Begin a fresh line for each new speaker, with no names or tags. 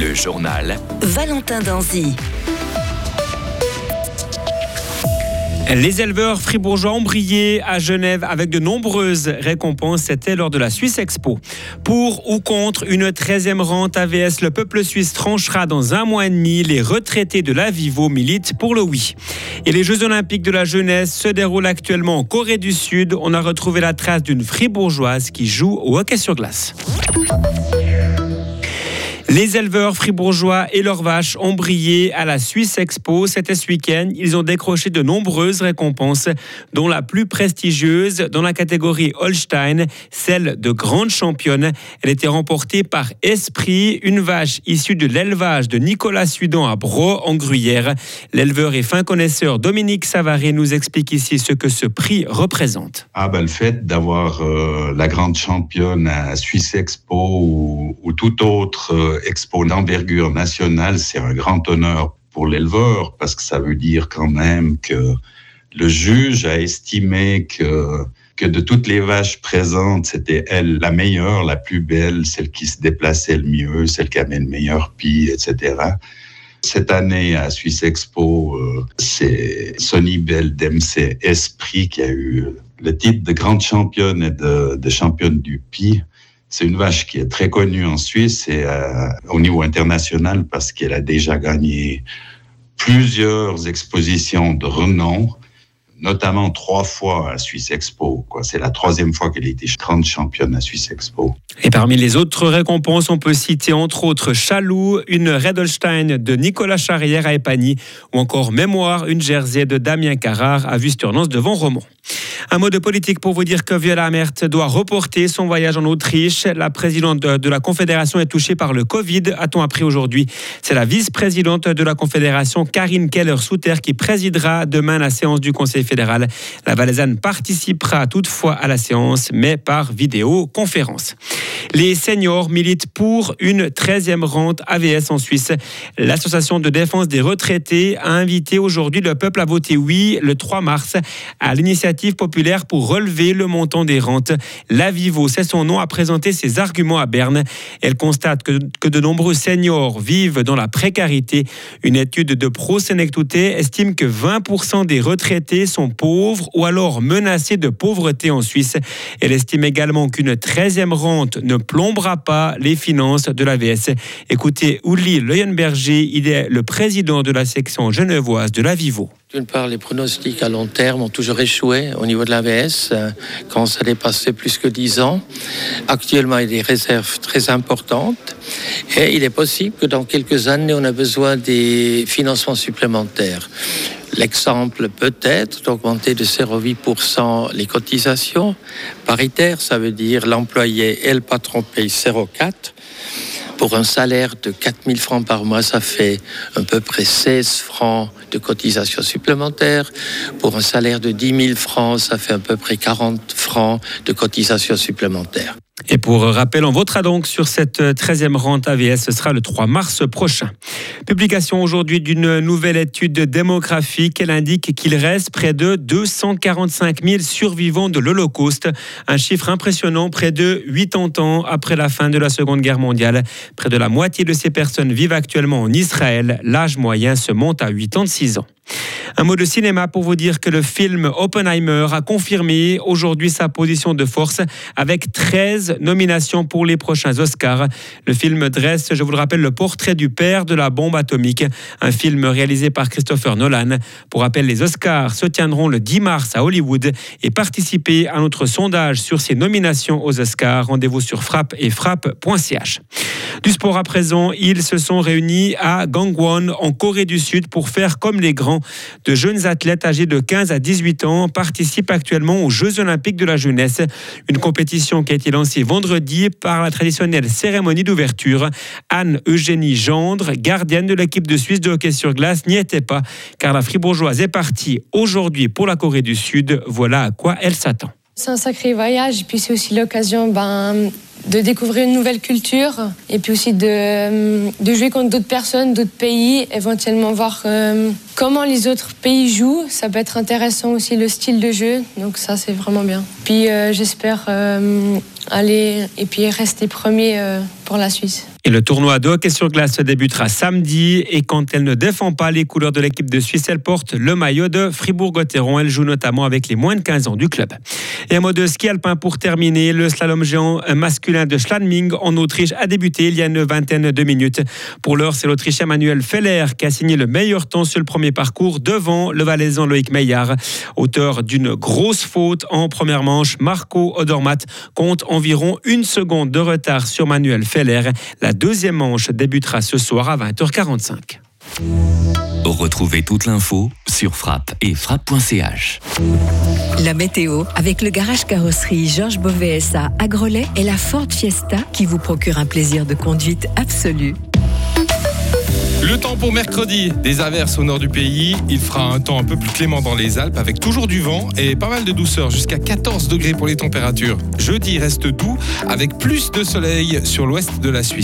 Le journal
Valentin Danzy.
Les éleveurs fribourgeois ont brillé à Genève avec de nombreuses récompenses. C'était lors de la Suisse Expo. Pour ou contre une 13e rente AVS, le peuple suisse tranchera dans un mois et demi. Les retraités de la Vivo militent pour le oui. Et les Jeux Olympiques de la jeunesse se déroulent actuellement en Corée du Sud. On a retrouvé la trace d'une fribourgeoise qui joue au hockey sur glace. Les éleveurs fribourgeois et leurs vaches ont brillé à la Suisse Expo. C'était ce week-end. Ils ont décroché de nombreuses récompenses, dont la plus prestigieuse dans la catégorie Holstein, celle de grande championne. Elle était remportée par Esprit, une vache issue de l'élevage de Nicolas Sudan à Bro, en Gruyère. L'éleveur et fin connaisseur Dominique Savary nous explique ici ce que ce prix représente.
Ah ben, le fait d'avoir euh, la grande championne à Suisse Expo ou, ou tout autre euh, expo d'envergure nationale, c'est un grand honneur pour l'éleveur parce que ça veut dire quand même que le juge a estimé que que de toutes les vaches présentes, c'était elle la meilleure, la plus belle, celle qui se déplaçait le mieux, celle qui avait le meilleur pis, etc. Cette année à Suisse Expo, euh, c'est Sonny Bell d'MC Esprit qui a eu le titre de grande championne et de, de championne du Pi. C'est une vache qui est très connue en Suisse et euh, au niveau international parce qu'elle a déjà gagné plusieurs expositions de renom, notamment trois fois à Suisse Expo. C'est la troisième fois qu'elle a été grande championne à Suisse Expo.
Et parmi les autres récompenses, on peut citer entre autres Chaloux, une Redolstein de Nicolas Charrière à Epagny, ou encore Mémoire, une Jersey de Damien Carrard à Vusturnance devant Romont. Un mot de politique pour vous dire que Viola Amert doit reporter son voyage en Autriche. La présidente de la Confédération est touchée par le Covid, a-t-on appris aujourd'hui. C'est la vice-présidente de la Confédération, Karine Keller-Souter, qui présidera demain la séance du Conseil fédéral. La Valaisanne participera toutefois à la séance, mais par vidéoconférence. Les seniors militent pour une 13e rente AVS en Suisse. L'association de défense des retraités a invité aujourd'hui le peuple à voter oui le 3 mars à l'initiative populaire pour relever le montant des rentes. La Vivo, c'est son nom, a présenté ses arguments à Berne. Elle constate que, que de nombreux seniors vivent dans la précarité. Une étude de Pro Senectute estime que 20% des retraités sont pauvres ou alors menacés de pauvreté en Suisse. Elle estime également qu'une 13e rente ne plombera pas les finances de l'AVS. Écoutez Uli Leuenberger, il est le président de la section genevoise de la Vivo.
D'une part, les pronostics à long terme ont toujours échoué au niveau de l'AVS euh, quand ça dépassait plus que 10 ans. Actuellement, il y a des réserves très importantes et il est possible que dans quelques années, on a besoin des financements supplémentaires. L'exemple peut être d'augmenter de 0,8% les cotisations paritaires, ça veut dire l'employé et le patron payent 0,4%. Pour un salaire de 4 000 francs par mois, ça fait à peu près 16 francs de cotisation supplémentaire. Pour un salaire de 10 000 francs, ça fait à peu près 40 francs de cotisation supplémentaire.
Et pour rappel, on votera donc sur cette 13e rente AVS. Ce sera le 3 mars prochain. Publication aujourd'hui d'une nouvelle étude démographique. Elle indique qu'il reste près de 245 000 survivants de l'Holocauste. Un chiffre impressionnant, près de 80 ans après la fin de la Seconde Guerre mondiale. Près de la moitié de ces personnes vivent actuellement en Israël. L'âge moyen se monte à 86 ans. Un mot de cinéma pour vous dire que le film Oppenheimer a confirmé aujourd'hui sa position de force avec 13 nominations pour les prochains Oscars. Le film dresse, je vous le rappelle, le portrait du père de la bombe atomique, un film réalisé par Christopher Nolan. Pour rappel, les Oscars se tiendront le 10 mars à Hollywood et participer à notre sondage sur ces nominations aux Oscars. Rendez-vous sur frappe et frappe.ch. Du sport à présent, ils se sont réunis à Gangwon en Corée du Sud pour faire comme les grands. De jeunes athlètes âgés de 15 à 18 ans participent actuellement aux Jeux olympiques de la jeunesse, une compétition qui a été lancée vendredi par la traditionnelle cérémonie d'ouverture. Anne-Eugénie Gendre, gardienne de l'équipe de Suisse de hockey sur glace, n'y était pas car la fribourgeoise est partie aujourd'hui pour la Corée du Sud. Voilà à quoi elle s'attend.
C'est un sacré voyage et puis c'est aussi l'occasion ben, de découvrir une nouvelle culture et puis aussi de, jouer contre d'autres personnes, d'autres pays, éventuellement voir euh, comment les autres pays jouent. Ça peut être intéressant aussi le style de jeu. Donc ça, c'est vraiment bien. Puis euh, j'espère euh, aller et puis rester premier pour la Suisse.
Et le tournoi de hockey sur glace débutera samedi. Et quand elle ne défend pas les couleurs de l'équipe de Suisse, elle porte le maillot de Fribourg-Gotteron. Elle joue notamment avec les moins de 15 ans du club. Et un mot de ski alpin pour terminer. Le slalom géant masculin de Schladming en Autriche a débuté il y a une vingtaine de minutes. Pour l'heure, c'est l'Autrichien Manuel Feller qui a signé le meilleur temps sur le premier parcours devant le Valaisan Loïc Meillard. Auteur d'une grosse faute en première manche, Marco Odormat compte environ une seconde de retard sur Manuel Feller. Deuxième manche débutera ce soir à 20h45.
Retrouvez toute l'info sur frappe et frappe.ch.
La météo avec le garage carrosserie Georges Beauvais SA à Grelais et la Ford Fiesta qui vous procure un plaisir de conduite absolu.
Le temps pour mercredi, des averses au nord du pays. Il fera un temps un peu plus clément dans les Alpes avec toujours du vent et pas mal de douceur, jusqu'à 14 degrés pour les températures. Jeudi reste doux avec plus de soleil sur l'ouest de la Suisse.